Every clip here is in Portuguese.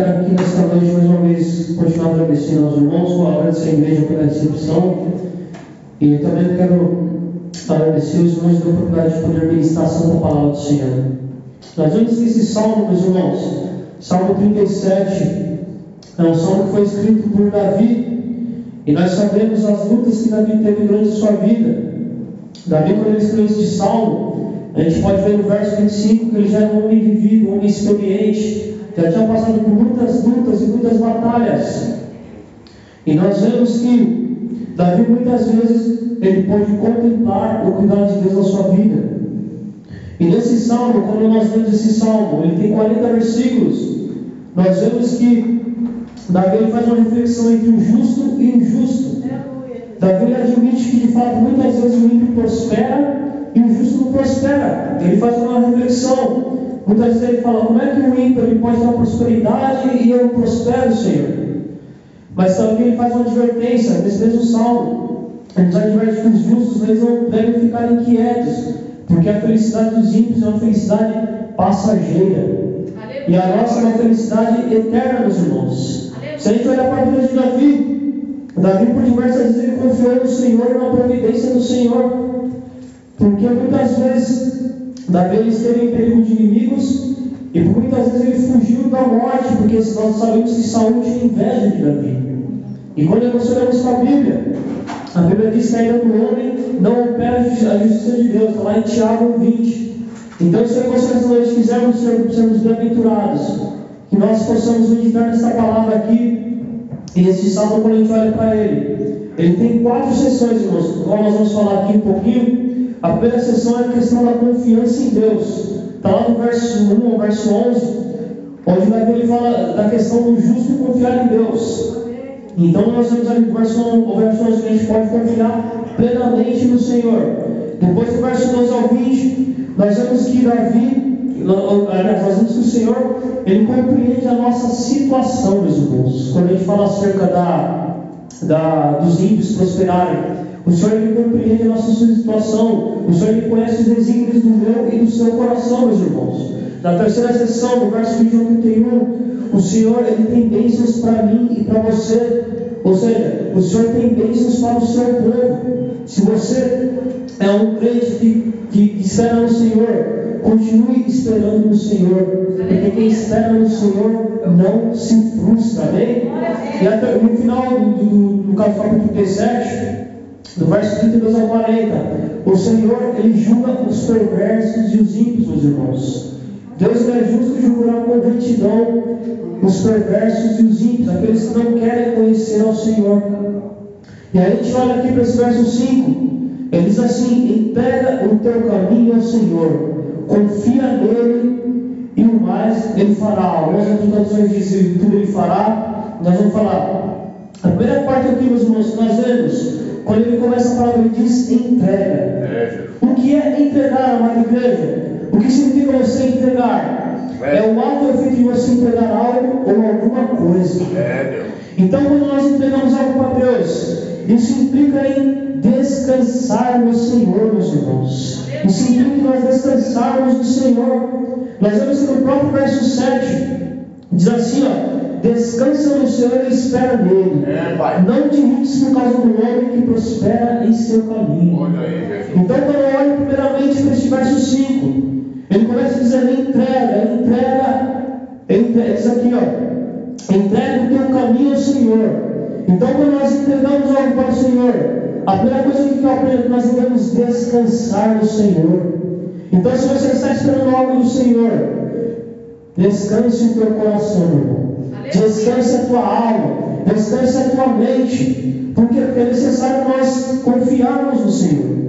quero aqui nesta noite mais uma vez continuar agradecendo aos irmãos, vou agradecer a igreja pela recepção e também quero agradecer os irmãos pela oportunidade de poder ministrar a santa palavra do Senhor. Nós vemos esse salmo, meus irmãos, Salmo 37, é um salmo que foi escrito por Davi e nós sabemos as lutas que Davi teve durante a sua vida. Davi, quando ele escreveu este salmo, a gente pode ver no verso 25 que ele já era um homem vivido, um homem experiente, já tinha passado por muitas lutas e muitas batalhas. E nós vemos que Davi muitas vezes ele pode contemplar o cuidado de Deus na sua vida. E nesse salmo, quando nós vemos esse salmo, ele tem 40 versículos, nós vemos que Davi faz uma reflexão entre o justo e o injusto. Davi admite que de fato muitas vezes o ímpio prospera e o justo não prospera. Ele faz uma reflexão Muitas vezes ele fala, como é que o ímpio ele pode ter prosperidade e eu prospero, Senhor? Mas também ele faz uma advertência nesse mesmo salmo. Ele nos adverte que os justos eles não devem ficar inquietos, porque a felicidade dos ímpios é uma felicidade passageira. E a nossa é uma felicidade eterna, meus irmãos. Se a gente olhar para a vida de Davi, Davi por diversas vezes ele confiou no Senhor e na providência do Senhor. Porque muitas vezes Esteve em perigo de inimigos e por muitas vezes ele fugiu da morte, porque nós sabemos que Saúl tinha inveja de Davi. E quando nós olhamos para a Bíblia, a Bíblia diz que ainda do homem não opera a justiça de Deus, está lá em Tiago 20. Então, se nós ser, sermos bem-aventurados, que nós possamos meditar nessa palavra aqui, e esse salmo, quando a gente olha para ele, ele tem quatro sessões, irmãos, qual nós vamos falar aqui um pouquinho. A primeira sessão é a questão da confiança em Deus. Está lá no verso 1 ao verso 11, onde vai ver ele fala da questão do justo confiar em Deus. Então nós vemos ali no verso 1 ao verso 11 que a gente pode confiar plenamente no Senhor. Depois do verso 12 ao 20, nós vemos que Davi, nós vemos que o Senhor, ele compreende a nossa situação, meus irmãos. Quando a gente fala acerca da, da, dos ímpios prosperarem, o Senhor ele compreende a nossa situação. O Senhor ele conhece os desígnios do meu e do seu coração, meus irmãos. Na terceira sessão, no verso 21 31, o Senhor ele tem bênçãos para mim e para você. Ou seja, o Senhor tem bênçãos para o seu povo. Se você é um crente que, que espera no Senhor, continue esperando no Senhor. Porque quem espera no Senhor não se frustra, amém? E até, no final do, do, do capítulo 37, no verso 32 ao 40, o Senhor, ele julga os perversos e os ímpios, meus irmãos. Deus é justo julgará com retidão os perversos e os ímpios, aqueles que não querem conhecer ao Senhor. E aí a gente olha aqui para esse verso 5, ele diz assim: entrega o teu caminho ao Senhor, confia nele e o mais ele fará. Algumas traduções dizem tudo ele fará, nós vamos falar. A primeira parte aqui, meus irmãos, nós vemos quando ele começa a falar, ele diz entrega. O que é entregar, amada igreja? O que significa você entregar? É o ato efeito de você entregar algo ou alguma coisa. Então, quando nós entregamos algo para Deus, isso implica em descansar no Senhor, meus irmãos. Isso implica em nós descansarmos no Senhor. Nós vemos que no próprio verso 7 diz assim: ó, Descansa no Senhor e espera nele. É, não te irrites por causa do homem que prospera em seu caminho. Aí, então, quando eu olho primeiramente para este verso 5, ele começa dizendo: entrega, entrega, entrega diz aqui, ó, entrega o teu caminho ao Senhor. Então, quando nós entregamos algo para o Senhor, a primeira coisa que eu aprendo é que nós devemos descansar no Senhor. Então, se você está esperando algo do Senhor, descanse o teu coração, irmão. Descanse a tua alma, descanse a tua mente, porque é necessário nós confiarmos no Senhor.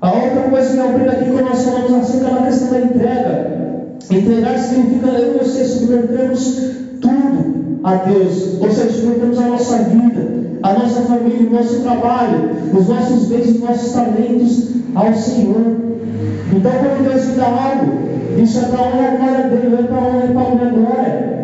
A outra coisa que eu aprendo aqui quando nós falamos acerca da questão da entrega. Entregar significa eu e você submetermos tudo a Deus, ou seja, submetemos a nossa vida, a nossa família, o nosso trabalho, os nossos bens, os nossos talentos ao Senhor. Então, quando Deus me dá algo, isso é para honrar a glória dele, é para honrar e para a glória.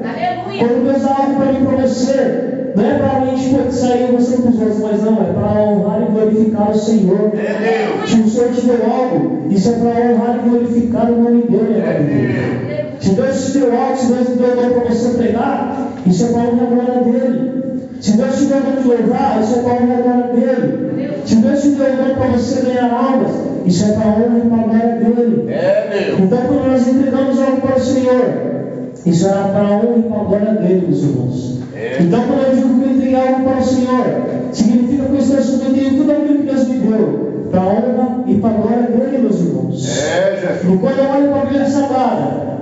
Quando Deus dá algo para mim para você, não é para a gente sair você com os outros, mas não, é para honrar e glorificar o Senhor. É Se o Senhor te deu algo, isso é para honrar e glorificar o nome dele. É Se Deus te deu algo, se Deus te deu dom para você pregar, isso é para honra e glória dele. Se Deus te deu dom de louvar, isso é para honra e glória dele. Se Deus te deu dom para você ganhar almas, isso é para honra e para glória dele. É, meu. Então, quando nós entregamos algo para o Senhor, isso é para a honra e para a glória dele, meus irmãos. É. Então, quando eu digo que eu entreguei algo para o Senhor, significa que eu estou submetendo tudo aquilo que Deus me deu, para a honra e para a glória dele, meus irmãos. É, Jesus. E quando eu olho para a Bíblia Sagrada,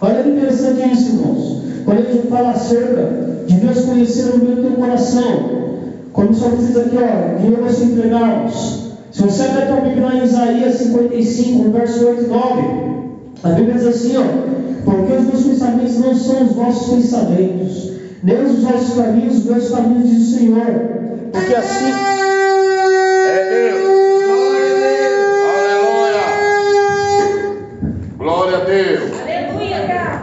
olha que interessante isso, irmãos. Quando a gente fala acerca de Deus conhecer o meu teu coração, como só diz aqui, ó, que eu nós entregarmos. Se você ler a tua Bíblia em Isaías 55, verso 8 e 9, a Bíblia diz assim, ó, porque os meus pensamentos não são os vossos pensamentos, nem os vossos caminhos, os meus caminhos, diz o Senhor. Porque assim É Deus. Glória a Deus. Glória a Deus. Aleluia.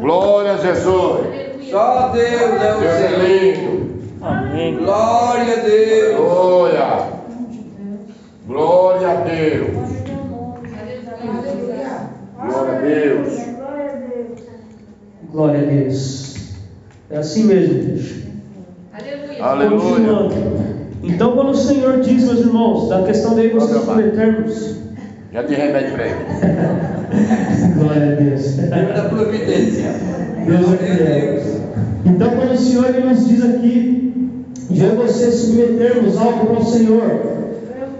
Glória a Jesus. Só Deus é o Deus é Senhor. lindo. Amém. Glória a Deus. Glória. Glória a Deus. Deus. Glória a Deus. É assim mesmo, Deus. Aleluia. Continuando. Então, quando o Senhor diz, meus irmãos, da questão de vocês submetermos. Já tem remédio para ele. Glória a Deus. Deus da providência. Deus é Glória a fiel. Deus. Então, quando o Senhor ele nos diz aqui, de eu e você submetermos algo para o Senhor,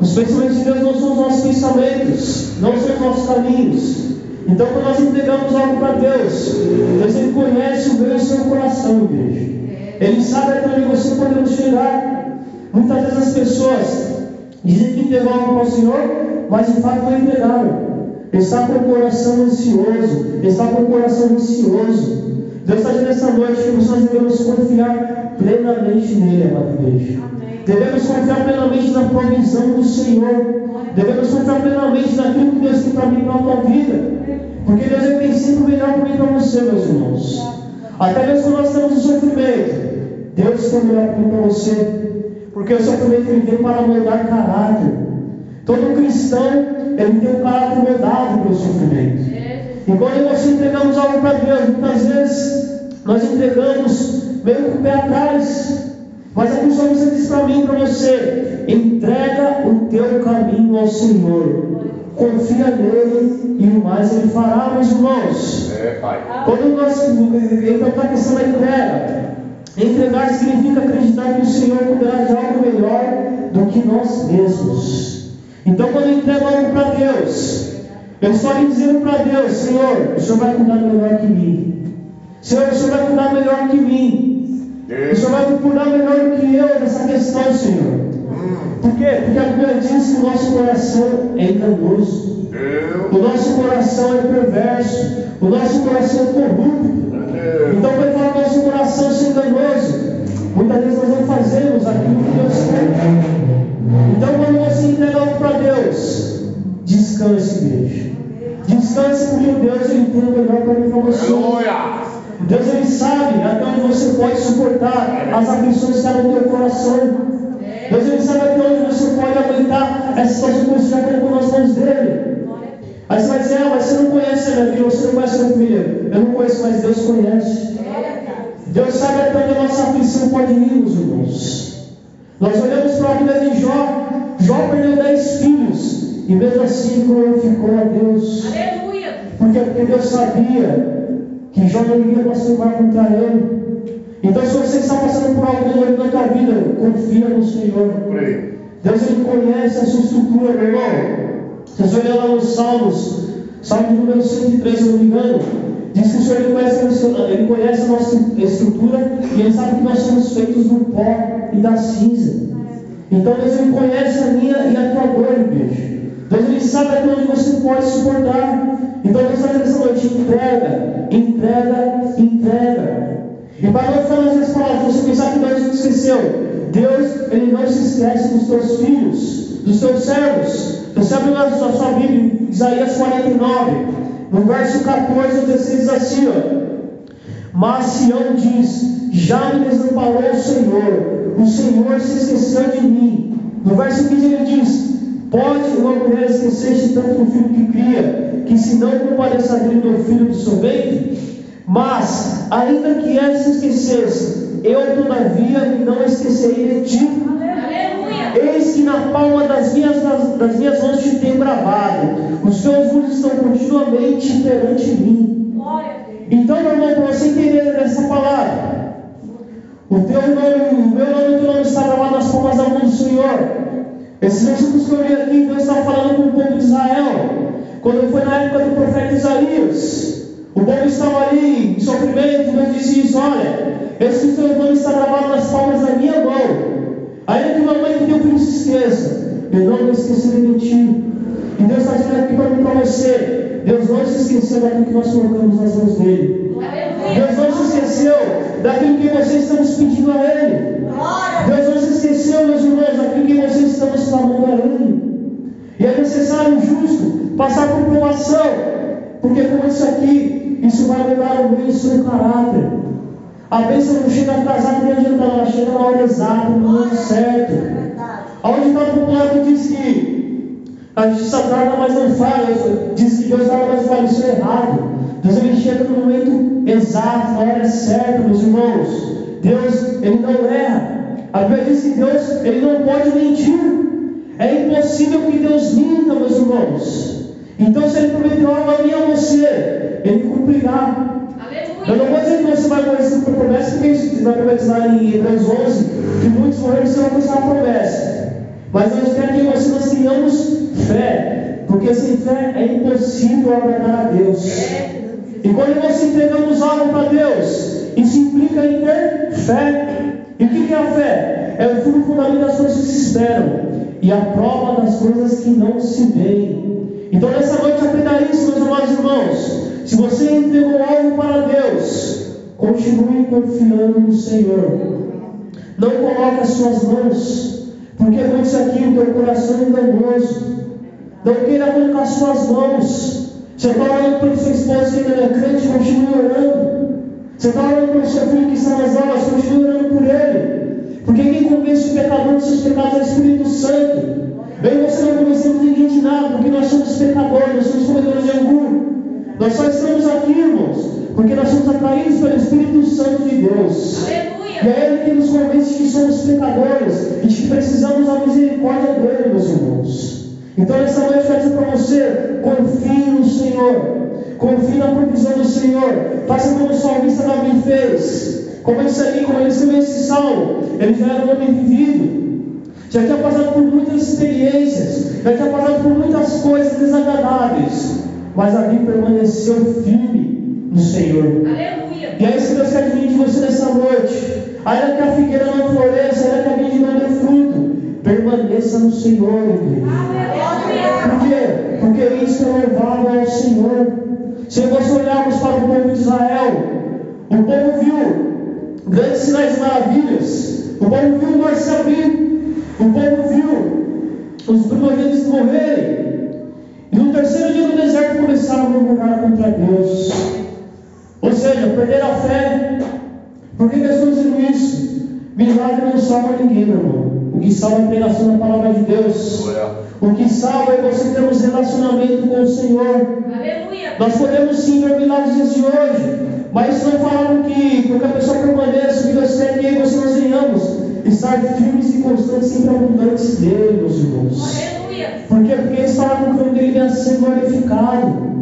os pensamentos de Deus não são os nossos pensamentos, não são os nossos caminhos. Então, quando nós entregamos algo para Deus, Deus ele conhece o meu e o seu coração, igreja. Ele sabe até onde você podemos chegar. Muitas vezes as pessoas dizem que entregam algo para o Senhor, mas de fato não entregaram. Está com o coração ansioso, está com o coração ansioso. Deus está dizendo essa noite que nós devemos confiar plenamente nele, amada igreja. Devemos confiar plenamente na provisão do Senhor. Devemos confiar plenamente naquilo que Deus tem para mim e para a tua vida. Porque Deus ele tem sempre o melhor para mim para você, meus irmãos. Até mesmo quando nós estamos no sofrimento, Deus tem o melhor para mim para você. Porque o sofrimento ele vem para moldar caráter. Todo cristão ele tem um caráter moldado pelo sofrimento. E quando nós entregamos algo para Deus, muitas vezes nós entregamos meio com o pé atrás. Mas a salmista diz para mim para você: entrega o teu caminho ao Senhor, confia nele e o mais ele fará, meus irmãos. É, Pai. Quando nós então para a questão da entrega, entregar significa acreditar que o Senhor cuidará de algo melhor do que nós mesmos. Então quando eu entrego algo para Deus, eu estou ali dizendo para Deus, Senhor, o Senhor vai cuidar melhor que mim. Senhor, o Senhor vai cuidar melhor que mim. O Deus. Senhor vai cuidar melhor do que eu nessa questão, Senhor. Por quê? Porque a Bíblia diz que o nosso coração é enganoso. O nosso coração é perverso. O nosso coração é corrupto. Então, quando fala que nosso coração é enganoso, muitas vezes nós não fazemos aquilo que Deus quer. Então, quando você entrega algo para Deus, descanse, igreja. Descanse porque Deus ele tem o melhor para mim para você. Aleluia. Deus ele sabe até onde você pode suportar as aflições que há no teu coração. Deus ele sabe até onde você pode aguentar essa situação que você já colocou nas mãos dele. Aí você vai dizer, ah, mas você não conhece a minha vida, você não conhece a minha família. Eu não conheço, mas Deus conhece. Deus sabe até onde a nossa aflição pode ir, meus irmãos. Nós olhamos para a vida de Jó. Jó perdeu dez filhos. E mesmo assim glorificou a Deus. Aleluia. Por quê? Porque Deus sabia que Jó não iria blasfemar contra ele. Então, se você está passando por algo dolorido na tua vida, confia no Senhor. Deus ele conhece a sua estrutura, meu irmão. Se você olhar lá nos Salmos, Salmo número 103, se eu não me engano, diz que o Senhor ele conhece, a nossa- ele conhece a nossa estrutura e ele sabe que nós somos feitos do pó e da cinza. Então Deus ele conhece a minha e a tua dor, igreja. Deus ele sabe até onde você pode suportar. Então Deus está essa noite, entrega, entrega, entrega. E ficar nas minhas palavras, você pensar que Deus te esqueceu. Deus, ele não se esquece dos teus filhos, dos teus servos. Você abre lá a sua, sua Bíblia, Isaías 49, no verso 14 ao 16 diz assim, ó. Mas Sião diz: Já me desamparou o Senhor, o Senhor se esqueceu de mim. No verso 15 ele diz: Pode uma mulher esquecer-se tanto do filho que cria, que se não compadeça dele do filho do seu ventre? Mas, ainda que se esquecesse, eu todavia não esquecerei de ti. Eis que na palma das minhas, das, das minhas mãos te tenho gravado. Os teus olhos estão continuamente perante mim. Então, meu irmão, para você entender essa palavra, o teu nome, o meu nome e o teu nome está gravado nas palmas da mão do Senhor. Esses versículos que eu li aqui, Deus está falando com o povo de Israel. Quando foi na época do profeta Isaías, o povo estava ali em sofrimento, Deus disse isso: olha, esse teu está gravado nas palmas da minha mão. Ainda que uma mãe que teu filho se esqueça, eu não me esquecerei de ti. E Deus está dizendo aqui para mim para você: Deus não se esqueceu daquilo que nós colocamos nas mãos dele. Deus não se esqueceu daquilo que você estamos pedindo a Ele. Deus não se esqueceu, meus irmãos, daquilo que você estamos clamando a Ele. E é necessário, justo, passar por provação, porque com isso aqui, isso vai mudar o meio do seu caráter. A bênção não chega atrasada nem adiantada, ela chega na hora exata, no momento certo. Aonde está o que diz que a justiça tarda, mas não falha, diz que Deus tarda, mas falha, isso é errado. Deus ele chega no momento exato, na hora certa, meus irmãos. Deus, ele não erra. A Bíblia diz que Deus, ele não pode mentir. É impossível que Deus minta, meus irmãos. Então, se ele prometeu algo a mim a você, ele cumprirá. Eu não vou Aleluia. dizer que você vai morrer sem promessa, porque isso vai profetizar em Hebreus 11 que muitos morreram sem alcançar a promessa. Mas Deus quer que você nós tenhamos fé, porque sem fé é impossível agradar a Deus. E quando nós entregamos algo para Deus, isso implica em ter fé. E o que é a fé? É o fundamento das coisas que se esperam e a prova das coisas que não se veem. Então nessa noite aprenda isso, meus amados irmãos. Se você entregou algo para Deus, continue confiando no Senhor. Não coloque as suas mãos, porque com isso aqui o teu coração é enganoso. Não queira colocar suas mãos. Você está orando pelo seu esposo que ainda não é crente, continue orando. Você está orando pelo seu filho que está nas aulas, continue orando por ele. Porque quem convence o pecador dos seus pecados é o Espírito Santo. Eu e você não convencemos ninguém de nada, porque nós somos pecadores, nós somos comedores de angu. Nós só estamos aqui, irmãos, porque nós somos atraídos pelo Espírito Santo de Deus. E Aleluia. é Ele que nos convence que somos pecadores e que precisamos da misericórdia dele, meus irmãos. Então, nessa noite, eu quero dizer para você: confie no Senhor, confie na provisão do Senhor, faça como o salmista Davi fez. Como ele, ali, como ele escreveu esse salmo, ele já era um homem vivido, já tinha passado por muitas experiências, já tinha passado por muitas coisas desagradáveis, mas Davi permaneceu firme no Senhor. Aleluia. E é isso que Deus quer de você nessa noite. Ainda que a figueira não floresça, ainda que a vide não dê fruto, permaneça no Senhor, igreja. Por quê? Porque isso é louvável ao Senhor. Se nós olharmos para o povo de Israel, o povo viu grandes sinais e maravilhas. O povo viu o mar se abrir. O povo viu os primogênitos morrerem. E no terceiro dia do deserto começaram a murmurar contra Deus. Ou seja, perderam a fé. Por que que eu estou dizendo isso? Milagre não salva ninguém, meu irmão. O que salva é a pregação da palavra de Deus. O que salva é você termos relacionamento com o Senhor. Aleluia. Nós podemos sim ver milagres dias de hoje, mas isso não fala que porque a pessoa permaneça, o que Deus quer que e você nós venhamos estar firmes e constantes, sempre abundantes dele, meus irmãos. Por quê? Porque eles falaram que o nome dele venha a ser glorificado.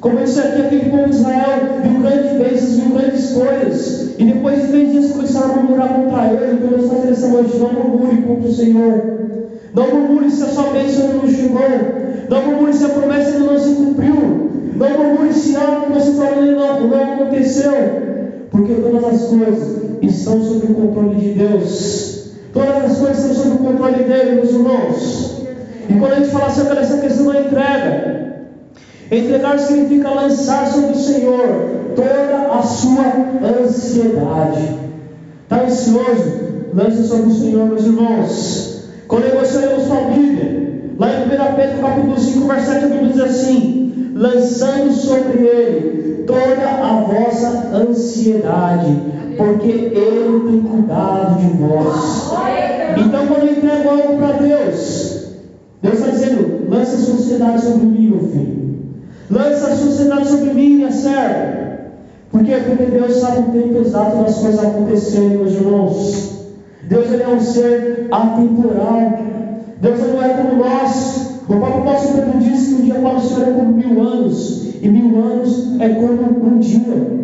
Como eu disse aqui, aquele povo de Israel viu grandes bênçãos, viu grandes coisas. E depois de três dias começaram a murmurar contra ele. Está dizendo essa noite, não murmure contra o Senhor. Não murmure se a sua bênção não chegou. Não murmure se a promessa não se cumpriu. Não murmure se algo que você não, não aconteceu. Porque todas as coisas estão sob o controle de Deus. Todas as coisas estão sob o controle dele, meus irmãos. E quando a gente fala acerca dessa questão da entrega, entregar significa lançar sobre o Senhor toda a sua ansiedade. Está ansioso? Lance sobre o Senhor, meus irmãos. Quando nós olhamos para a Bíblia, lá em 1 Pedro capítulo 5, versículo 7, a Bíblia diz assim: lançando sobre ele toda a vossa ansiedade, porque ele tem cuidado de vós. Então, quando eu entrego algo para Deus, Deus está dizendo: lança a sociedade sobre mim, meu filho. Lança a sociedade sobre mim, minha serva. Por quê? Porque Deus sabe o tempo exato das coisas acontecerem, meus irmãos. Deus ele é um ser atemporal. Deus não é como nós. O próprio apóstolo Pedro disse que um dia para o Senhor é como mil anos, e mil anos é como um dia.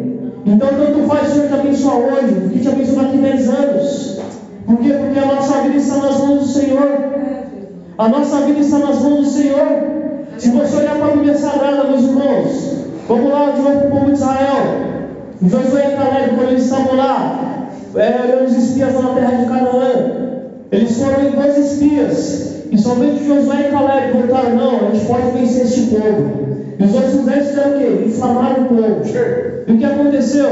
Então, tanto faz o Senhor te abençoar hoje, que te abençoar daqui 10 anos. Por quê? Porque a nossa vida está nas mãos do Senhor. A nossa vida está nas mãos do Senhor. Se você olhar para a Bíblia Sagrada, meus irmãos, vamos lá de novo para o povo de Israel. Josué e Caleb, quando eles estavam lá, é, olhando os espias na terra de Canaã, eles foram dois espias. E somente Josué e Caleb voltaram, não, a gente pode vencer este povo. E os outros dez fizeram o quê? Inflamaram o povo. E o que aconteceu?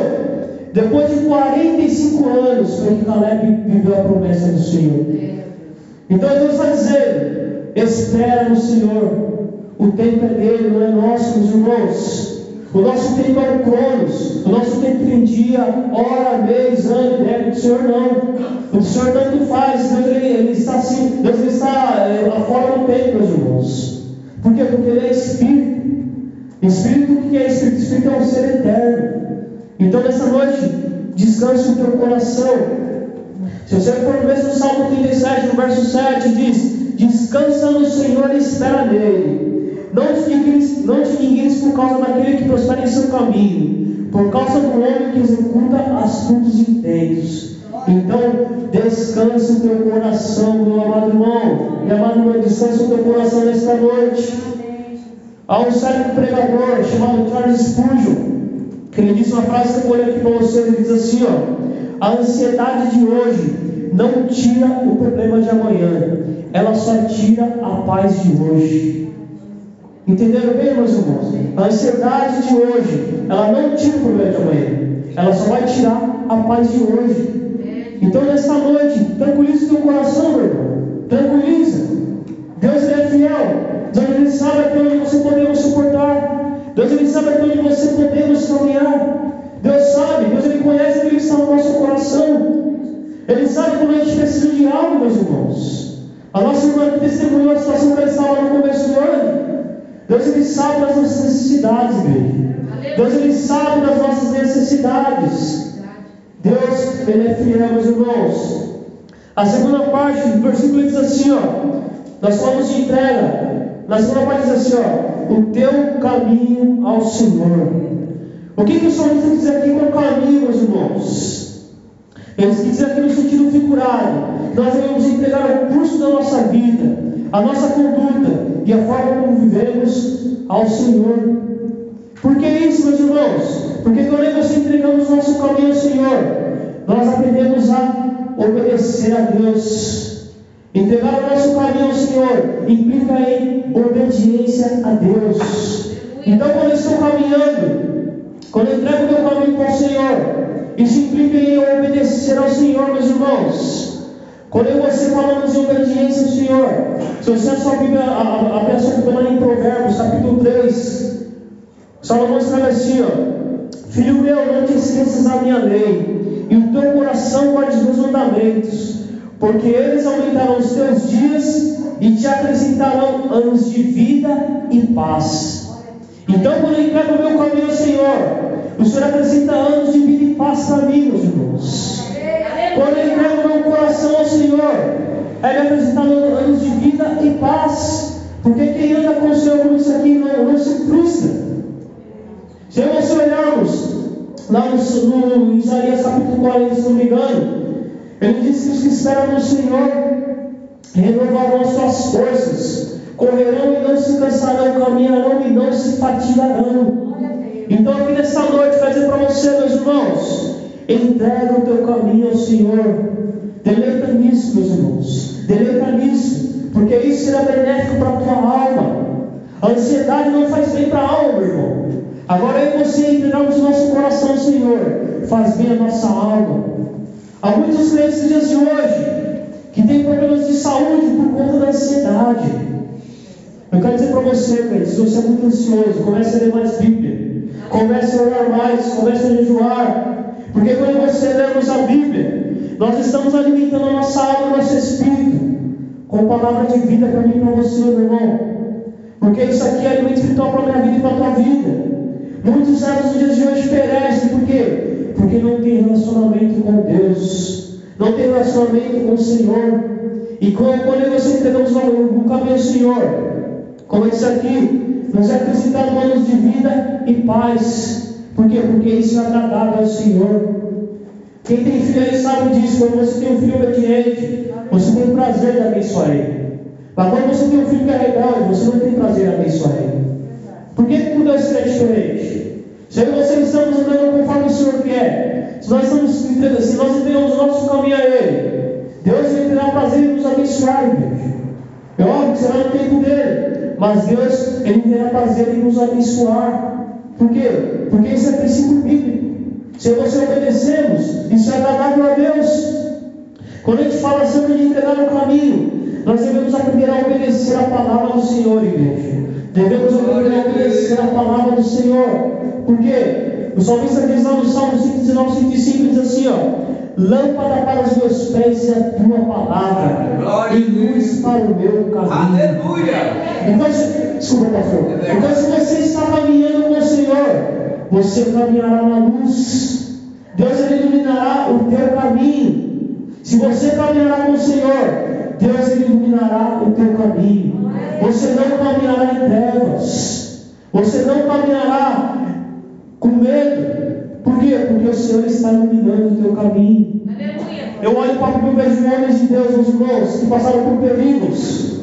Depois de 45 anos foi que Caleb viveu a promessa do Senhor. Então Deus está dizendo: espera no Senhor. O tempo é dele, não é nosso, meus irmãos. O nosso tempo é o Cronos. O nosso tempo tem dia, hora, mês, ano, década. O Senhor não. O Senhor tanto faz. Deus ele, ele está assim. Deus ele está é, fora do tempo, meus irmãos. Por quê? Porque ele é Espírito. Espírito, o que é Espírito? Espírito é um ser eterno. Então, nessa noite, descanse o teu coração. Se você for no mesmo Salmo 37, no verso 7, diz: Descansa no Senhor e espera nele. Não te não por causa daquele que prospera em seu caminho, por causa do homem que executa assuntos intensos. Então, descanse o teu coração, meu amado irmão. Meu amado irmão, descanse o teu coração nesta noite. Há um certo pregador chamado Charles Spurgeon, que ele disse uma frase que eu ler aqui para você, ele diz assim, ó, a ansiedade de hoje não tira o problema de amanhã, ela só tira a paz de hoje. Entenderam bem, meus irmãos? A ansiedade de hoje, ela não tira o problema de amanhã, ela só vai tirar a paz de hoje. Então, nesta noite, tranquilize o teu coração, meu irmão. Tranquiliza. Deus é fiel. Deus ele sabe até onde você podemos suportar. Deus ele sabe até onde você podemos caminhar. Deus sabe, Deus ele conhece aquilo que está no nosso coração. Ele sabe quando a gente precisa de algo, meus irmãos. A nossa irmã testemunhou a situação que ela estava no começo do ano. Deus ele sabe das nossas necessidades, igreja. Deus ele sabe das nossas necessidades. Deus ele é fiel, meus irmãos. A segunda parte do versículo diz assim, ó. Nós falamos de entrega. Na segunda parte diz assim, ó. O teu caminho ao Senhor. O que, que o salmista diz aqui com o caminho, meus irmãos? Ele diz aqui no sentido figurado. Nós devemos entregar o curso da nossa vida, a nossa conduta e a forma como vivemos ao Senhor. Por que isso, meus irmãos? Porque quando você entregamos nosso caminho ao Senhor, nós aprendemos a obedecer a Deus. Entregar o nosso caminho ao Senhor implica em obediência a Deus. Então, quando eu estou caminhando, quando eu entrego meu caminho para o Senhor, isso implica em obedecer ao Senhor, meus irmãos. Quando eu e você falamos em obediência ao Senhor, se você a sua Bíblia, a, a, a Bíblia lá em Provérbios, capítulo 3, Salomão escreve assim, ó, Filho meu, não te esqueças da minha lei, e o teu coração guarde os meus mandamentos, porque eles aumentarão os teus dias e te acrescentarão anos de vida e paz. Então, quando eu entrego o meu caminho ao Senhor, o Senhor acrescenta anos de vida e paz para mim, meus irmãos. Quando eu entrego o meu coração ao Senhor, é me acrescentando anos de vida e paz. Porque quem anda com o Senhor como isso aqui não, não se frustra. Se nós olharmos lá no, no Isaías capítulo 40, se não me engano, ele diz que os que esperam no Senhor renovarão as suas forças, correrão e não se cansarão, caminharão e não se fatigarão. Então, aqui nessa noite, quero dizer para você, meus irmãos, entrega o teu caminho ao Senhor, deleita nisso, meus irmãos, deleita nisso, porque isso será benéfico para a tua alma. A ansiedade não faz bem para a alma, meu irmão. Agora eu e você entregamos nosso coração ao Senhor, faz bem a nossa alma. Há muitos crentes nos dias de hoje que têm problemas de saúde por conta da ansiedade. Eu quero dizer para você, crente, se você é muito ansioso, comece a ler mais Bíblia, comece a orar mais, comece a jejuar, porque quando você lemos a Bíblia, nós estamos alimentando a nossa alma nosso espírito. com palavra de vida para mim e para você, meu irmão. Porque isso aqui é alimento espiritual para a minha vida e para a tua vida. Muitos servos nos dias de hoje perecem, por quê? Porque não tem relacionamento com Deus, não tem relacionamento com o Senhor. E quando, quando você entregamos o caminho ao Senhor, como eu disse aqui, nos é acrescentado anos de vida e paz. Por quê? Porque isso é agradável ao Senhor. Quem tem filho aí sabe disso. Quando você tem um filho obediente, você tem prazer em abençoar ele. Mas quando você tem um filho que é rebelde, você não tem prazer em abençoar ele. Por que tudo é diferente? Se você estamos andando conforme o Senhor quer, se nós estamos se nós entregamos o nosso caminho a Ele, Deus vai terá prazer em nos abençoar, igreja. É óbvio que será no tempo dele, mas Deus ele terá prazer em nos abençoar. Por quê? Porque isso é princípio bíblico. Se você obedecemos, isso é agradável a Deus. Quando a gente fala sempre de entregar o caminho, nós devemos aprender a obedecer a palavra do Senhor, igreja. Devemos aprender a obedecer a palavra do Senhor. Por quê? O salmista diz lá no Salmo 119, 105, diz assim, ó. Lâmpada para os meus pés é a tua palavra, Glória e luz para o meu caminho. Aleluia. Então, desculpa, pastor. Então, se você está caminhando você caminhará na luz. Deus ele iluminará o teu caminho. Se você caminhará com o Senhor, Deus ele iluminará o teu caminho. Você não caminhará em trevas. Você não caminhará com medo. Por quê? Porque o Senhor está iluminando o teu caminho. Eu olho para o e vejo homens de Deus, meus irmãos, que passaram por perigos,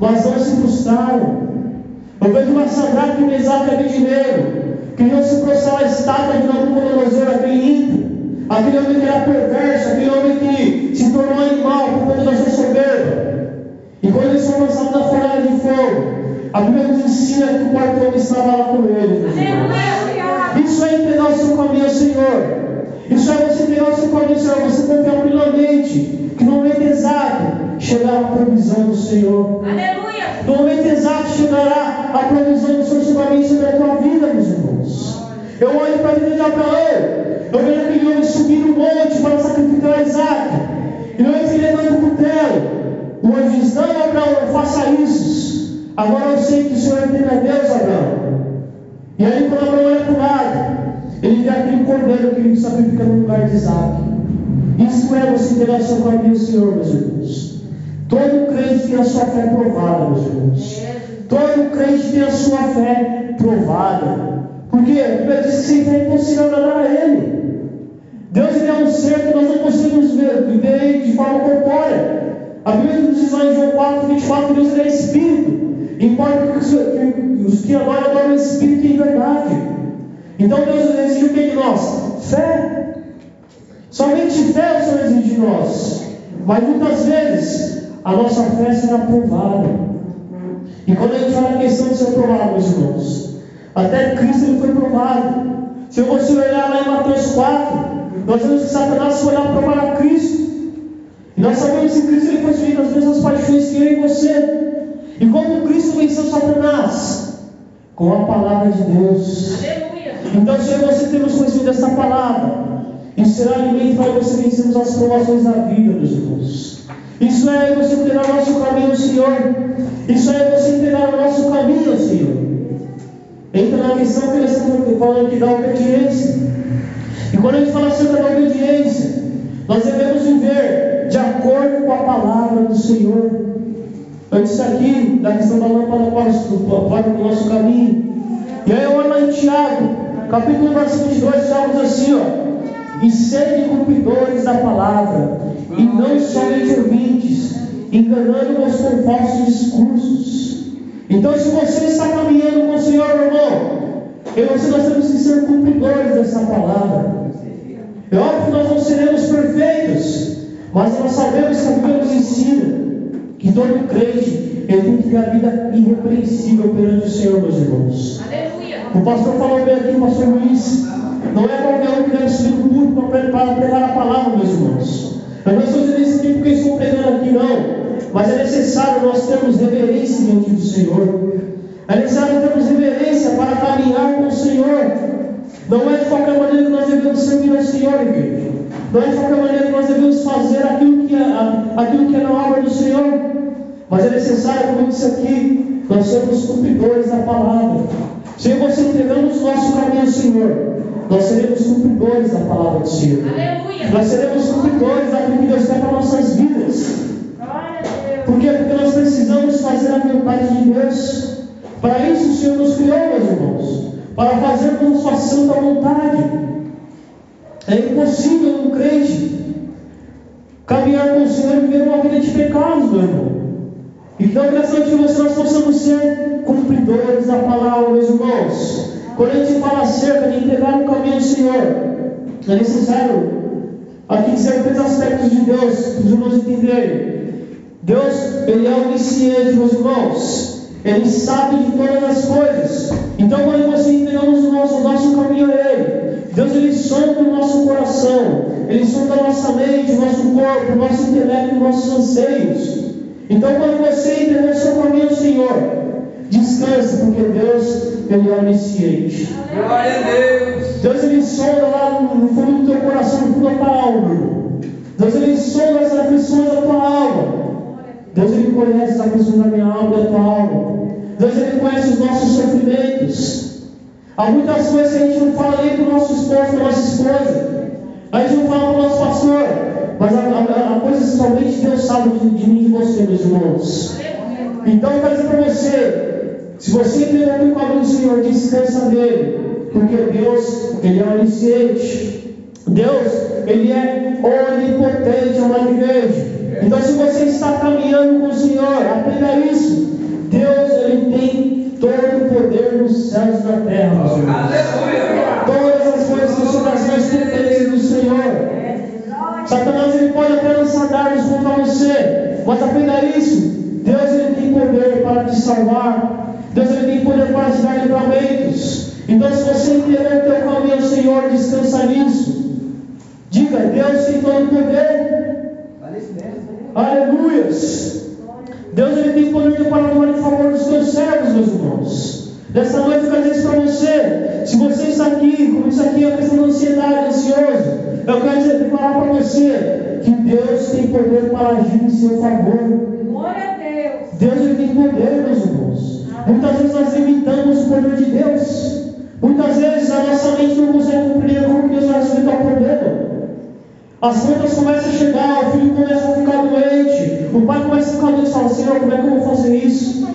mas não se frustraram. Eu vejo uma Sadraque, Mesaque e Abednego, que se prostrar a estátua de Nabucodonosor, aquele ímpio, aquele homem que era perverso, aquele homem que se tornou animal por conta da sua soberba. E quando eles foram lançados na fornalha de fogo, a Bíblia nos ensina que o quarto homem estava lá com. Aleluia. Isso é entregar o seu caminho ao Senhor. Isso é você entregar o seu caminho Senhor. Você confiar plenamente que no momento exato chegará a provisão do Senhor. Aleluia. No momento exato chegará a provisão do Senhor sobre a e sobre a tua vida, meus irmãos. Eu olho para a vida de Abraão. Eu vejo aquele homem subir no monte para sacrificar Isaac. E momento que ele levanta o cutelo, o anjo diz: Não, Abraão, não faça isso. Agora eu sei que o Senhor entende a Deus, Abraão. E aí, quando Abraão olha para o lado, ele vê aquele cordeiro que ele sacrifica no lugar de Isaac. Isso é você entregar o seu caminho ao Senhor, meus irmãos. Todo crente tem a sua fé provada, meus irmãos. Todo crente tem a sua fé provada. Porque a Bíblia diz que sem fé é impossível agradar a Ele. Deus ele é um ser que nós não conseguimos ver, viver de forma corpórea. A Bíblia nos diz lá em João 4, 24, que Deus é Espírito. Importa que os, que os que adoram, adoram o Espírito em verdade. Então Deus exige o que de nós? Fé. Somente fé o Senhor exige de nós. Mas muitas vezes a nossa fé será provada. E quando a gente fala a questão de ser provado, meus irmãos, até Cristo ele foi provado. Se você olhar lá em Mateus 4, nós vemos que Satanás foi lá provar Cristo. E nós sabemos que Cristo ele foi sujeito às mesmas paixões que eu e você. E como Cristo venceu Satanás? Com a palavra de Deus. Aleluia. Então, se você temos conhecimento dessa palavra, isso será alimento para você vencermos as provações da vida, meus irmãos. Isso é você entregar o nosso caminho Senhor. Isso é você entregar o nosso caminho Senhor. Entra na questão que nós estamos falando aqui da obediência. E quando a gente fala sobre a obediência, nós devemos viver de acordo com a palavra do Senhor. Disse aqui da questão da lâmpada para o nosso caminho. E aí eu lá em Tiago, capítulo 1, versículo 22, Tiago diz assim, ó. E sede cumpridores da palavra, e não somente ouvintes, enganando-vos com falsos discursos. Então, se você está caminhando com o Senhor, meu irmão, eu e você nós temos que ser cumpridores dessa palavra. É óbvio que nós não seremos perfeitos, mas nós sabemos que a Bíblia nos ensina que todo crente ele tem que ter a vida irrepreensível perante o Senhor, meus irmãos. Aleluia. O pastor falou bem aqui, o pastor Luiz. Não é qualquer um que deve subir no púlpito para pregar a palavra, meus irmãos. Eu não estou dizendo aqui porque estou pregando aqui, não. Mas é necessário nós termos reverência diante do Senhor. É necessário termos reverência para caminhar com o Senhor. Não é de qualquer maneira que nós devemos servir ao Senhor, igreja. Não é de qualquer maneira que nós devemos fazer aquilo que é, aquilo que é na obra do Senhor. Mas é necessário, como eu disse aqui, nós somos cumpridores da palavra. Se eu e você entregamos o nosso caminho Senhor, nós seremos cumpridores da palavra do Senhor. Aleluia. Nós seremos cumpridores daquilo que Deus quer para nossas vidas. A Deus. Por quê? Porque nós precisamos fazer a vontade de Deus. Para isso o Senhor nos criou, meus irmãos. Para fazermos sua santa vontade. É impossível um crente caminhar com o Senhor e viver uma vida de pecados, meu irmão. Então, nessa noite, você nós possamos ser cumpridores da palavra, meus irmãos. Quando a gente fala acerca de entregar o caminho ao Senhor, é necessário aqui dizer três aspectos de Deus para os irmãos entenderem. Deus, Ele é onisciente, meus irmãos. Ele sabe de todas as coisas. Então, quando você entregamos o nosso, o nosso caminho a Ele, Deus, Ele sonda o nosso coração. Ele sonda a nossa mente, o nosso corpo, o nosso intelecto, os nossos anseios. Então, quando você entregou o seu caminho ao Senhor, descanse, porque Deus, Ele é onisciente. Glória a Deus. Deus ele sonda lá no fundo do teu coração, no fundo da tua alma. Deus ele sonda as aflições da tua alma. Deus ele conhece as aflições da minha alma e da tua alma. Deus ele conhece os nossos sofrimentos. Há muitas coisas que a gente não fala nem para o nosso esposo, para a nossa esposa. A gente não fala para o nosso pastor. Mas há, há coisas que somente Deus sabe de, de mim e de você, meus irmãos. Então eu quero dizer para você, se você entregou o caminho do Senhor, descansa nele, porque Deus, Ele é onisciente. Deus, Ele é onipotente, amada igreja. Então se você está caminhando com o Senhor, aprenda isso. Deus, Ele tem todo o poder nos céus e na terra. Aleluia. Todas as coisas que sobre as mãos pertencem do Senhor. Satanás ele pode até lançar dardos contra você, mas aprenda isso. Deus ele tem poder para te salvar. Deus ele tem poder para te dar livramentos. Então, se você entender teu caminho ao Senhor, descansa nisso. Diga, Deus tem todo o poder. Aleluias. Deus ele tem poder para atuar em favor dos seus servos, meus irmãos. Nessa noite eu quero dizer isso para você. Se você está aqui, como isso aqui é uma questão de ansiedade, ansioso, eu quero dizer, declarar para você que Deus tem poder para agir em seu favor. Glória a Deus. Deus ele tem poder, meus irmãos. Muitas vezes nós limitamos o poder de Deus. Muitas vezes a nossa mente não consegue compreender como Deus vai resolver o problema. As contas começam a chegar, o filho começa a ficar doente, o pai começa a ficar doente e fala, como é que eu vou fazer isso?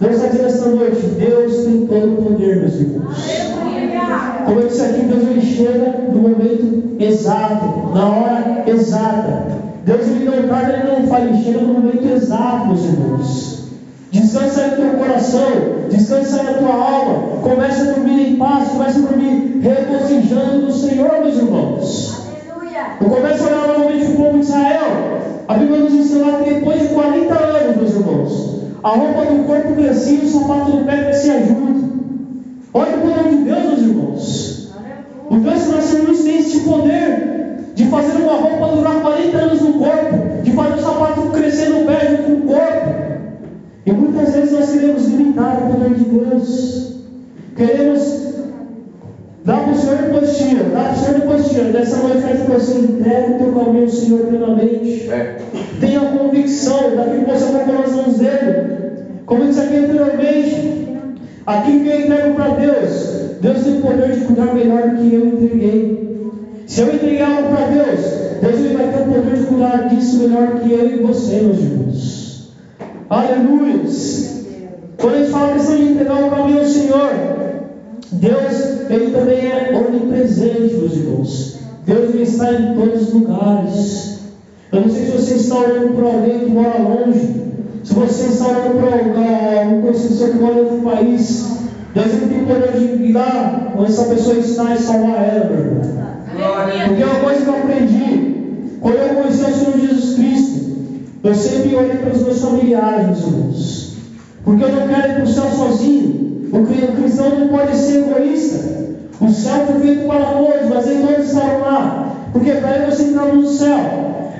Deus está dizendo esta noite, Deus tem todo o poder, meus irmãos. Como eu disse aqui, Deus ele chega no momento exato, na hora exata. Deus ele não tarda, ele não fala, ele chega no momento exato, meus irmãos. Descansa aí teu coração, descansa aí na tua alma, começa a dormir em paz, começa a dormir regozijando no Senhor, meus irmãos. Eu começo a olhar novamente o povo de Israel. A Bíblia nos ensina que depois de 40 anos, meus irmãos, a roupa do corpo crescia e o sapato do pé crescia junto. Olha o poder de Deus, meus irmãos. O Deus que nós servimos tem esse poder de fazer uma roupa durar 40 anos no corpo, de fazer o sapato crescer no pé junto com o corpo. E muitas vezes nós o poder de Deus. Queremos dar para o Senhor depois tira, dá para o Senhor depois tira. Dessa noite faz que você entregue o teu caminho ao Senhor plenamente. É. Tenha convicção daquilo que você colocou nas mãos dele. Como eu disse aqui anteriormente, aquilo que eu entrego para Deus, Deus tem o poder de cuidar melhor do que eu entreguei. Se eu entreguei algo para Deus, Deus vai ter o poder de cuidar disso melhor que eu e você, meus irmãos. Aleluia. Quando a gente fala questão de entregar o caminho ao Senhor, Deus, Ele também é onipresente, meus irmãos. Deus está em todos os lugares. Eu não sei se você está orando por alguém que mora longe. Se você está por alguém, um conhecido que mora em outro país, Deus ele tem poder de ir lá onde essa pessoa está e salvar ela, meu irmão. Porque é uma coisa que eu aprendi. Quando eu conheci o Senhor Jesus Cristo, eu sempre olhei para os meus familiares, meus irmãos. Porque eu não quero ir para o céu sozinho. O cri- o cristão não pode ser egoísta. O céu foi feito para todos, mas nem todos estarão lá. Porque para você entrar no céu,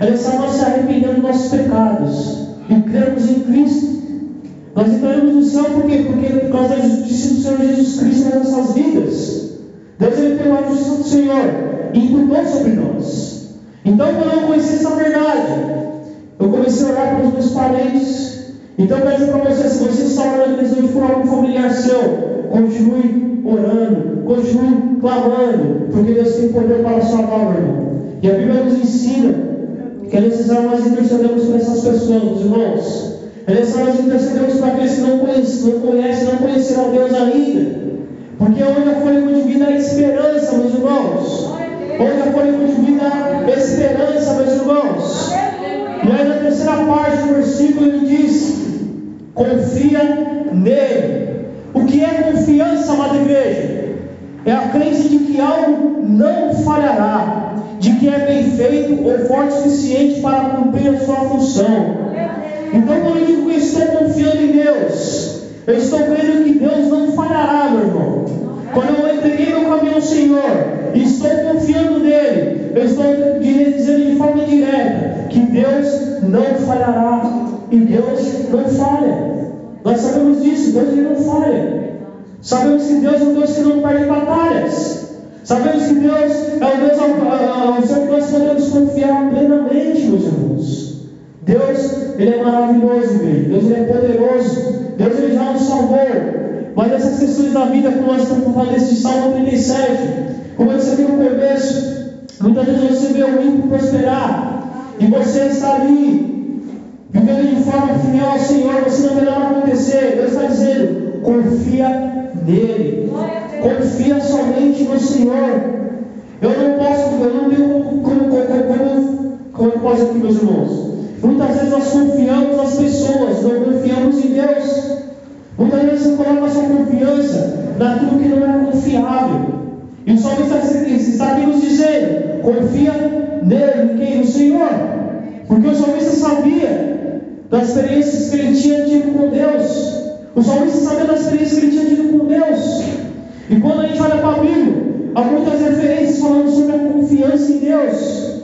é necessário nós se arrepender dos nossos pecados e crermos em Cristo. Nós entraremos no céu por quê? Porque por causa da justiça do Senhor Jesus Cristo nas nossas vidas. Deus ele pegou a justiça do Senhor e imputou sobre nós. Então, quando eu conheci essa verdade, eu comecei a orar os meus parentes. Então eu dizer para você, se você está orando questão por algum familiar seu, continue orando, continue clamando, porque Deus tem poder para salvar, meu irmão. E a Bíblia nos ensina que é necessário nós intercedermos por essas pessoas, irmãos. É necessário nós intercedermos para aqueles que não conhecem, não conhecem, não conheceram a Deus ainda. Porque onde a fôlego de vida é esperança, meus irmãos. Onde a fôlego de vida é esperança, meus irmãos. E aí na terceira parte do versículo ele diz: confia nele. O que é confiança, amada igreja? É a crença de que algo não falhará, de que é bem feito ou forte o suficiente para cumprir a sua função. Então, quando eu digo que eu estou confiando em Deus, eu estou crendo que Deus não falhará, meu irmão. Quando eu entreguei meu caminho ao Senhor e estou confiando nele, eu estou dizendo de forma direta que Deus não falhará e Deus não falha. Nós sabemos disso, Deus não falha. Sabemos que Deus é um Deus que não perde batalhas. Sabemos que Deus é o Deus ao Senhor que nós podemos confiar plenamente, meus irmãos. Deus, Ele é maravilhoso. Deus, Ele é poderoso. Deus, Ele já nos salvou. Mas essas questões da vida, como nós estamos falando desse Salmo 37, como disse aqui no começo, muitas vezes você vê o ímpio prosperar e você está ali, vivendo de forma fiel ao Senhor, você não vê nada acontecer. Deus está dizendo, confia nele. Confia somente no Senhor. Eu não posso, eu não tenho como, como, como, como eu posso aqui, meus irmãos. Muitas vezes nós confiamos nas pessoas, não confiamos em Deus. Muitas vezes você coloca sua confiança naquilo que não é confiável. E o salmista está aqui nos dizendo: confia nele, em quem? No Senhor. Porque o salmista sabia das experiências que ele tinha tido com Deus. O salmista sabia das experiências que ele tinha tido com Deus. E quando a gente olha para a Bíblia, há muitas referências falando sobre a confiança em Deus. Se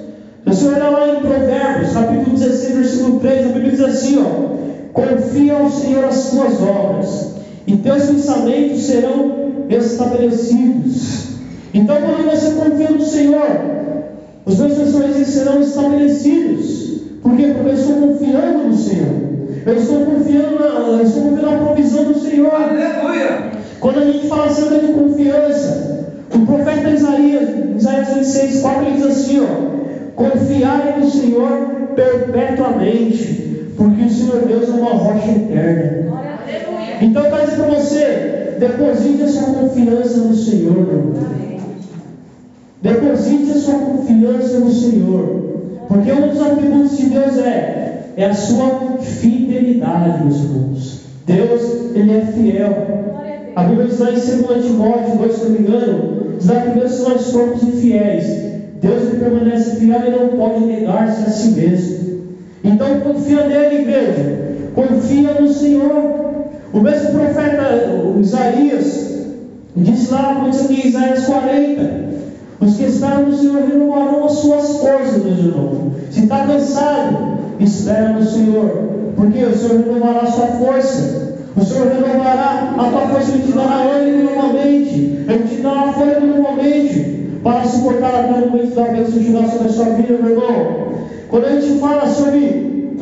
você olhar lá em Provérbios, capítulo 16, versículo 3, a Bíblia diz assim: ó, confia ao Senhor as suas obras, e teus pensamentos serão estabelecidos. Então, quando você confia no Senhor, os meus pensamentos serão estabelecidos. Por quê? Porque eu estou confiando no Senhor. Eu estou confiando na, eu estou confiando na provisão do Senhor. Aleluia. Quando a gente fala acerca de confiança, o profeta Isaías, Isaías 26, 4, ele diz assim: ó, confiai no Senhor perpetuamente, Senhor Deus é uma rocha eterna. Então dizer para você, deposite a sua confiança no Senhor, meu irmão. Deposite a sua confiança no Senhor. Porque um dos atributos de Deus é, é a sua fidelidade, meus irmãos. Deus, Ele é fiel. A Bíblia diz lá em 2 Timóteo 2, se não me engano, diz lá que mesmo se nós formos infiéis, Deus ele permanece fiel e não pode negar-se a si mesmo. Então confia nele, igreja. Confia no Senhor. O mesmo profeta Isaías disse lá, como diz aqui Isaías 40, os que esperam no Senhor renovarão as suas forças, meus irmãos. Se está cansado, espera no Senhor, porque o Senhor renovará a sua força. O Senhor renovará a tua força, Ele te dará ânimo novamente, Ele te dará fôlego novamente, para suportar até o momento da bênção chegar sobre a sua vida, meu irmão. Quando a gente fala sobre,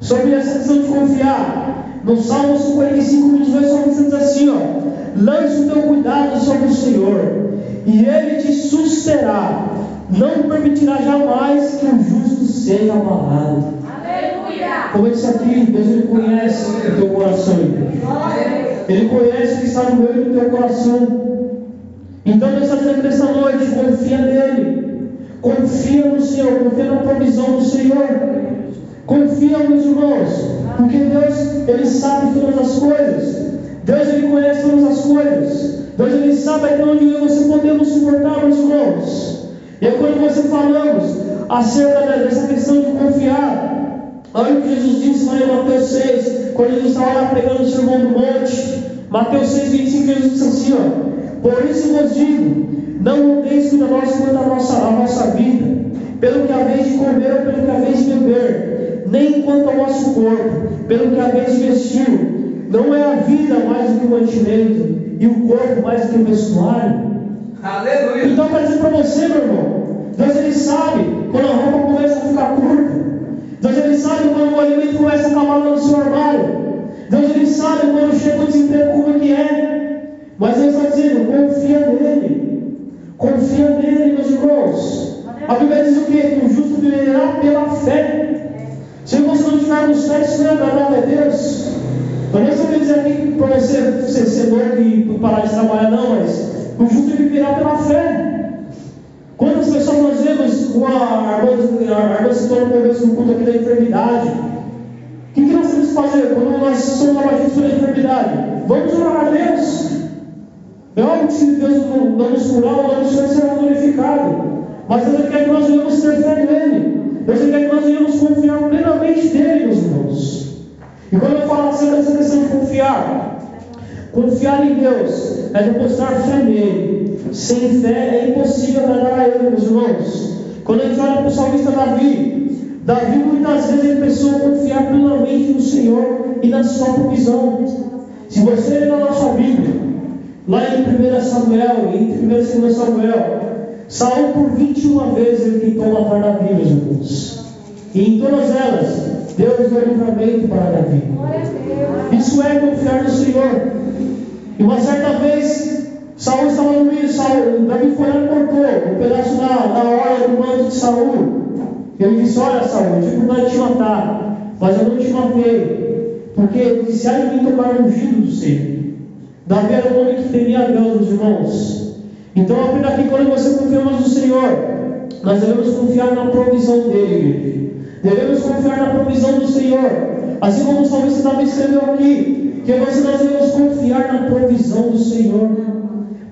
sobre essa questão de confiar, no Salmo 55, 22, o salmista diz assim: ó, lance o teu cuidado sobre o Senhor, e Ele te susterá, não permitirá jamais que o justo seja abalado. Como eu disse aqui, Deus ele conhece o teu coração. Ele conhece o que está no meio do teu coração. Então Deus está dizendo nessa noite, confia nele. Confia no Senhor, confia na provisão do Senhor. Confia, meus irmãos, porque Deus, Ele sabe todas as coisas. Deus, Ele conhece todas as coisas. Deus, Ele sabe até onde você podemos suportar, meus irmãos. E é quando você falamos acerca dessa questão de confiar, Olha o que Jesus disse lá em Mateus 6, quando Jesus estava lá pregando o sermão do monte. Mateus 6, 25, Jesus disse assim: ó, Por isso vos digo, não mudeis cuidadosos quanto a nossa, a nossa vida, pelo que haveis de comer ou pelo que haveis de beber, nem quanto ao vosso corpo, pelo que haveis de vestir. Não é a vida mais do que o mantimento, e o corpo mais do que o vestuário. Aleluia. Então, para dizer para você, meu irmão, Deus ele sabe quando a roupa começa a ficar curta. Deus ele sabe quando o alimento começa a acabar no seu armário. sabe quando chega o desemprego como é que é. Mas Ele está dizendo, confia nele. Confia nele, meus irmãos. A Bíblia diz o quê? Que o justo viverá pela fé. Se você não tivermos fé, isso não é agradável a Deus. Eu nem estou dizer aqui para você ser, louco e parar de trabalhar, não, mas o justo viverá pela fé. Quantas pessoas nós vemos com a irmã se torna conversa no culto aqui da enfermidade? O que, que nós temos que fazer quando nós somos abatidos pela enfermidade? Vamos orar a Deus. Óbvio que se Deus não nos curar, o nome do Senhor será glorificado. Mas Deus quer que nós venhamos ter fé nele. Deus quer que nós venhamos confiar plenamente nele, meus irmãos. E quando eu falo acerca dessa questão de confiar, confiar em Deus é depositar fé nele. Sem fé é impossível agradar a ele, meus irmãos. Quando a gente olha para o salmista Davi, Davi muitas vezes ele precisou confiar plenamente no Senhor e na sua provisão. Se você ler na nossa Bíblia, lá em 1 Samuel em 1 e 2 Samuel, Saul por 21 vezes ele tentou matar Davi, meus irmãos. E em todas elas, Deus deu livramento para Davi. Isso é confiar no Senhor. E uma certa vez, Saul estava no meio, Saul, Davi foi lá e cortou um pedaço da, hora do manto de Saul. Ele disse, olha Saul, eu tive vontade de te matar, mas eu não te matei. Porque de mim tocar no ungido do Senhor. Davi era um homem que temia a Deus, irmãos. Então aprenda aqui, quando você confia mais no Senhor, nós devemos confiar na provisão dele, Devemos confiar na provisão do Senhor. Assim como o salmista Davi escreveu aqui, que nós devemos confiar na provisão do Senhor.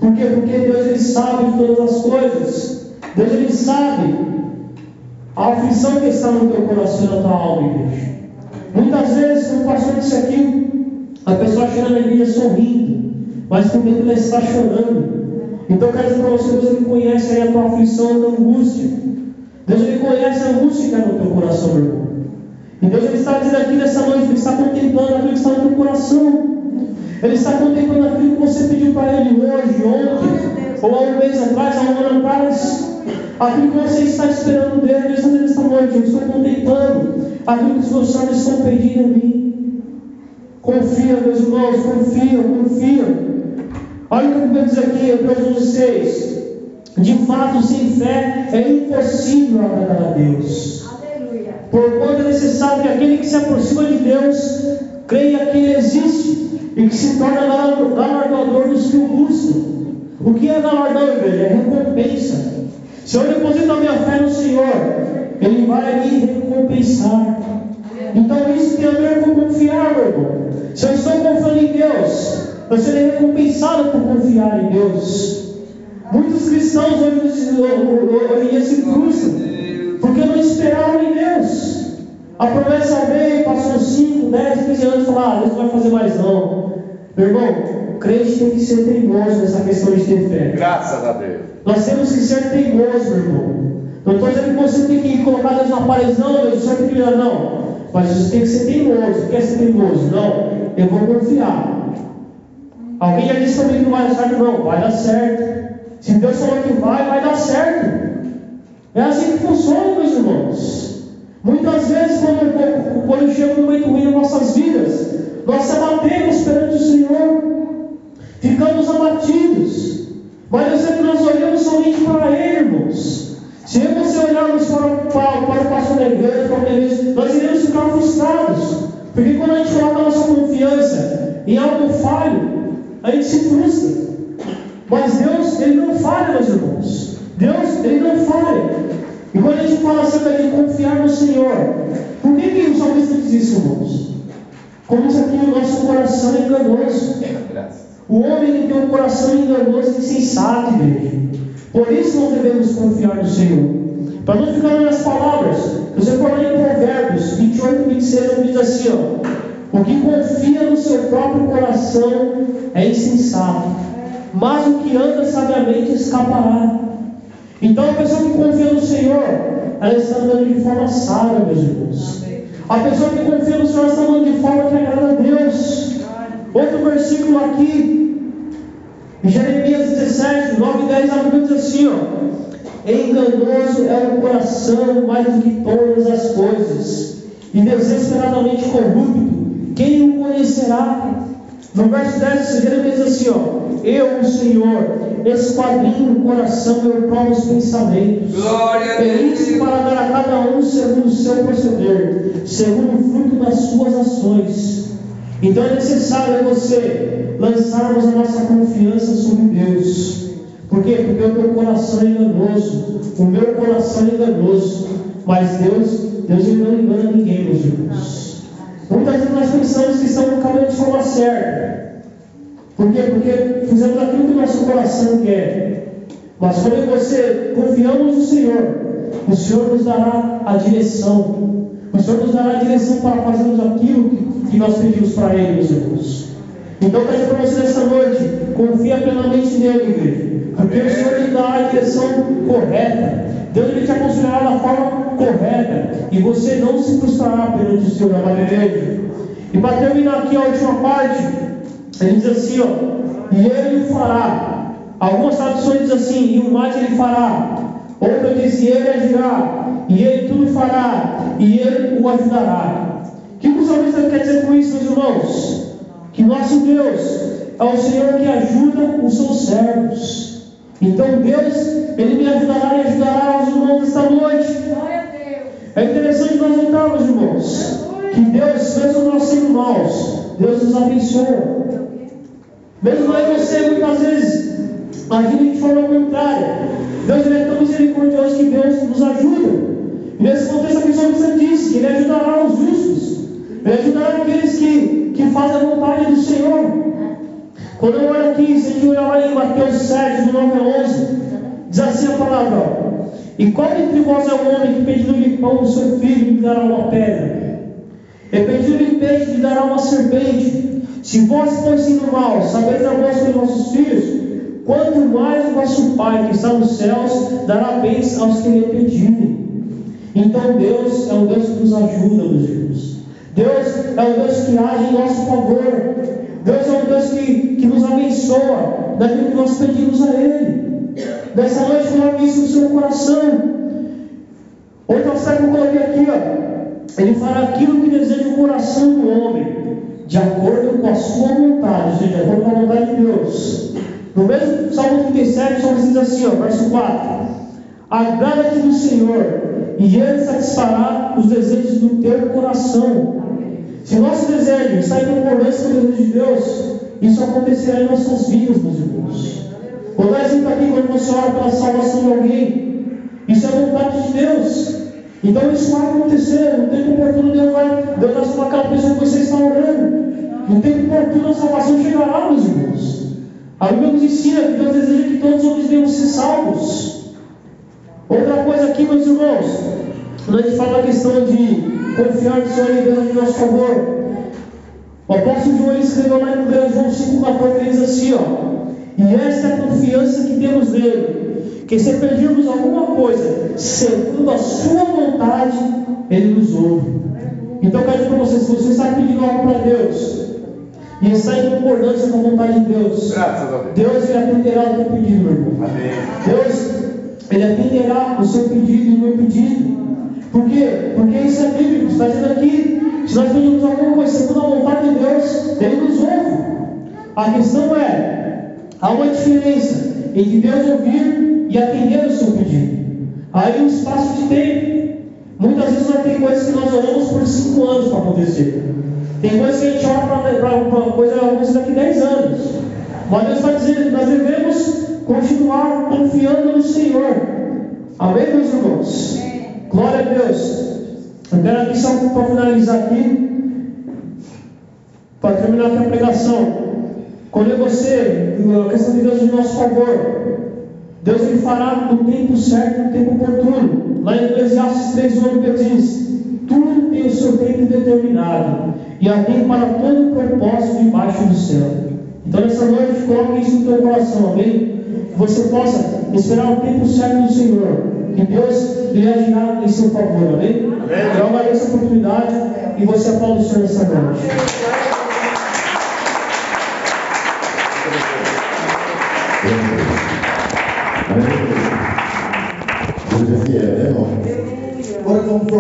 Por quê? Porque Deus ele sabe de todas as coisas. Deus ele sabe a aflição que está no teu coração e na tua alma, igreja. Muitas vezes, como o pastor disse aqui, a pessoa chega na igreja sorrindo, mas dentro ela está chorando. Então quero dizer para você, Deus ele conhece aí a tua aflição, a tua angústia. Deus ele conhece a angústia que está no teu coração, meu irmão. E Deus ele está dizendo aqui nessa noite, Ele está contemplando aquilo que está no teu coração. Ele está contemplando aquilo que você pediu para Ele hoje, ontem, ou há um mês atrás, há um ano atrás. Aquilo que você está esperando dele, Ele está dizendo esta noite, eu estou contemplando aquilo que os meus sonhos estão pedindo a mim. Confia, meus irmãos, confia, confia. Olha o que Bíblia diz aqui, Hebreus 11, 6. De fato, sem fé é impossível agradar a Deus. Aleluia. Porquanto é necessário que aquele que se aproxima de Deus creia que Ele existe e que se torna galardador dos que o buscam. O que é galardão, igreja? É recompensa. Se eu deposito a minha fé no Senhor, Ele vai me recompensar. Então isso tem a ver com confiar, meu irmão. Se eu estou confiando em Deus, eu serei recompensado por confiar em Deus. Muitos cristãos hoje, em dia se frustram, porque não esperaram em Deus. A promessa veio, passou 5, 10, 15 anos e falaram, ah, Deus não vai fazer mais não. Meu irmão, o crente tem que ser teimoso nessa questão de ter fé. Graças a Deus. Nós temos que ser teimosos, meu irmão. Não estou dizendo que você tem que colocar Deus na parede, não, Deus, você tem que não. Mas você tem que ser teimoso. Quer ser teimoso? Não, eu vou confiar. Alguém já disse também que não vai dar certo, não. Vai dar certo. Se Deus falou que vai, vai dar certo. É assim que funciona, meus irmãos. Muitas vezes, quando, quando chega um momento ruim em nossas vidas, nós se abatemos perante o Senhor, ficamos abatidos. Mas eu sei que nós olhamos somente para Ele, irmãos. Se eu e você olharmos para, para, para o pastor da igreja, para a igreja, nós iremos ficar frustrados. Porque quando a gente coloca a nossa confiança em algo falho, a gente se frustra. Mas Deus, Ele não falha, meus irmãos. Deus, Ele não falha. E quando a gente fala acerca de confiar no Senhor, por que, que o salmista diz isso, irmãos? Como diz aqui, o nosso coração é enganoso. O homem tem um coração enganoso e insensato, igreja. Por isso não devemos confiar no Senhor. Para não ficar nas palavras, você fala em Provérbios 28, 26, diz assim: ó, O que confia no seu próprio coração é insensato mas o que anda sabiamente escapará. Então a pessoa que confia no Senhor, ela está andando de forma sábia, meus irmãos. A pessoa que confia no Senhor está andando de forma que agrada a Deus. Outro versículo aqui, em Jeremias 17, 9 e 10, a diz assim: ó, Enganoso é o coração mais do que todas as coisas, e desesperadamente corrupto, quem o conhecerá? No verso 10, Jeremias diz assim: ó, Eu, o Senhor, esquadrinho o coração, eu provo os pensamentos. Glória a Deus. para dar a cada um segundo o seu proceder, segundo o fruto das suas ações. Então é necessário você lançarmos a nossa confiança sobre Deus. Por quê? Porque o teu coração é enganoso, o meu coração é enganoso, mas Deus, Deus não engana ninguém, meus irmãos. Muitas vezes nós pensamos que estamos no caminho de forma certa. Por quê? Porque fizemos aquilo que o nosso coração quer. Mas quando você confiamos no Senhor, o Senhor nos dará a direção. O Senhor nos dará a direção para fazermos aquilo que, nós pedimos para Ele, meus irmãos. Então, dizer para você nesta noite, confia plenamente nele, igreja. Porque o Senhor lhe dá a direção correta. Deus ele te aconselhará da forma correta. E você não se frustrará perante o Senhor, amada igreja. E para terminar aqui a última parte, ele diz assim, ó, e ele fará. Algumas traduções dizem assim, e o mais ele fará. Outra diz, e ele agirá, e ele tudo fará, e ele o ajudará. O que o salmista quer dizer com isso, meus irmãos? Que nosso Deus é o Senhor que ajuda os seus servos. Então Deus, Ele me ajudará e ajudará os irmãos esta noite. A. É interessante nós notarmos, irmãos, que Deus, mesmo nós sendo maus, Deus nos abençoa. Mesmo eu e você, muitas vezes, agindo de forma contrária, Deus é tão misericordioso que Deus nos ajuda. E nesse contexto aqui, o salmista diz que Ele ajudará os justos, Ele ajudará aqueles que, que fazem a vontade do Senhor. Quando eu olho aqui, se a gente olhar lá em Mateus 7, do 9 a 11, diz assim a palavra: E qual entre vós é o homem que pedindo-lhe pão ao seu filho lhe dará uma pedra? E pedindo-lhe peixe lhe dará uma serpente? Se vós, pois, sendo mal, sabeis bons para os vossos filhos, quanto mais o vosso Pai que está nos céus dará bens aos que lhe pedirem. Então Deus é um Deus que nos ajuda, meus irmãos. Deus é um Deus que age em nosso favor. Deus é um Deus que, que nos abençoa naquilo que nós pedimos a Ele. Nessa noite, coloque isso no seu coração. Outra frase que eu coloquei aqui, ó. Ele fará aquilo que deseja o coração do homem, de acordo com a sua vontade, ou seja, de acordo com a vontade de Deus. No mesmo Salmo 37, o Salmo diz assim, ó, verso 4: Agrada-te do Senhor, e Ele satisfará os desejos do teu coração. Se nosso desejo está em concordância com o desejo de Deus, isso acontecerá em nossas vidas, meus irmãos. Vou dar exemplo aqui quando você ora pela salvação de alguém. Isso é vontade de Deus. Então isso vai acontecer. No tempo oportuno, Deus vai, Deus vai salvar aquela pessoa que você está orando. No tempo oportuno, a salvação chegará, meus irmãos. A Bíblia nos ensina que Deus deseja que todos os homens venham ser salvos. Outra coisa aqui, meus irmãos, quando a gente fala a questão de confiar no Senhor e Deus em nosso favor, o apóstolo João escreveu lá em 1 João 5,14, ele diz assim: ó, E esta é a confiança que temos nele, que se pedirmos alguma coisa segundo a sua vontade, ele nos ouve. Então, eu quero dizer para você: se você está pedindo algo para Deus, e está em concordância com a vontade de Deus, Deus. Deus ele atenderá o teu pedido, meu irmão. Amém. Deus, Ele atenderá o seu pedido e o meu pedido. Por quê? Porque isso é bíblico. Está dizendo aqui, se nós pedimos alguma coisa segundo a vontade de Deus, Ele nos ouve. A questão é, há uma diferença entre Deus ouvir e atender o seu pedido. Aí um espaço de tempo. Muitas vezes nós tem coisas que nós oramos por cinco anos para acontecer. Tem coisas que a gente ora para coisa acontecer daqui 10 anos. Mas Deus está dizendo que nós devemos continuar confiando no Senhor. Amém, meus irmãos? Glória a Deus. Eu quero aqui só para finalizar aqui, para terminar aqui a pregação. Quando você, a questão de Deus em nosso favor, Deus ele fará no tempo certo, no tempo oportuno. Lá em Eclesiastes 3, 1 Bíblia diz: Tudo tem o seu tempo determinado, e há tempo para todo propósito debaixo do céu. Então, nessa noite, coloque isso no teu coração, amém? Você possa esperar o tempo certo do Senhor, que Deus lhe agirá em seu favor, amém? Amém. Eu agradeço a oportunidade e você aplaude o Senhor nessa noite. Deus é fiel, né, irmão? Agora vamos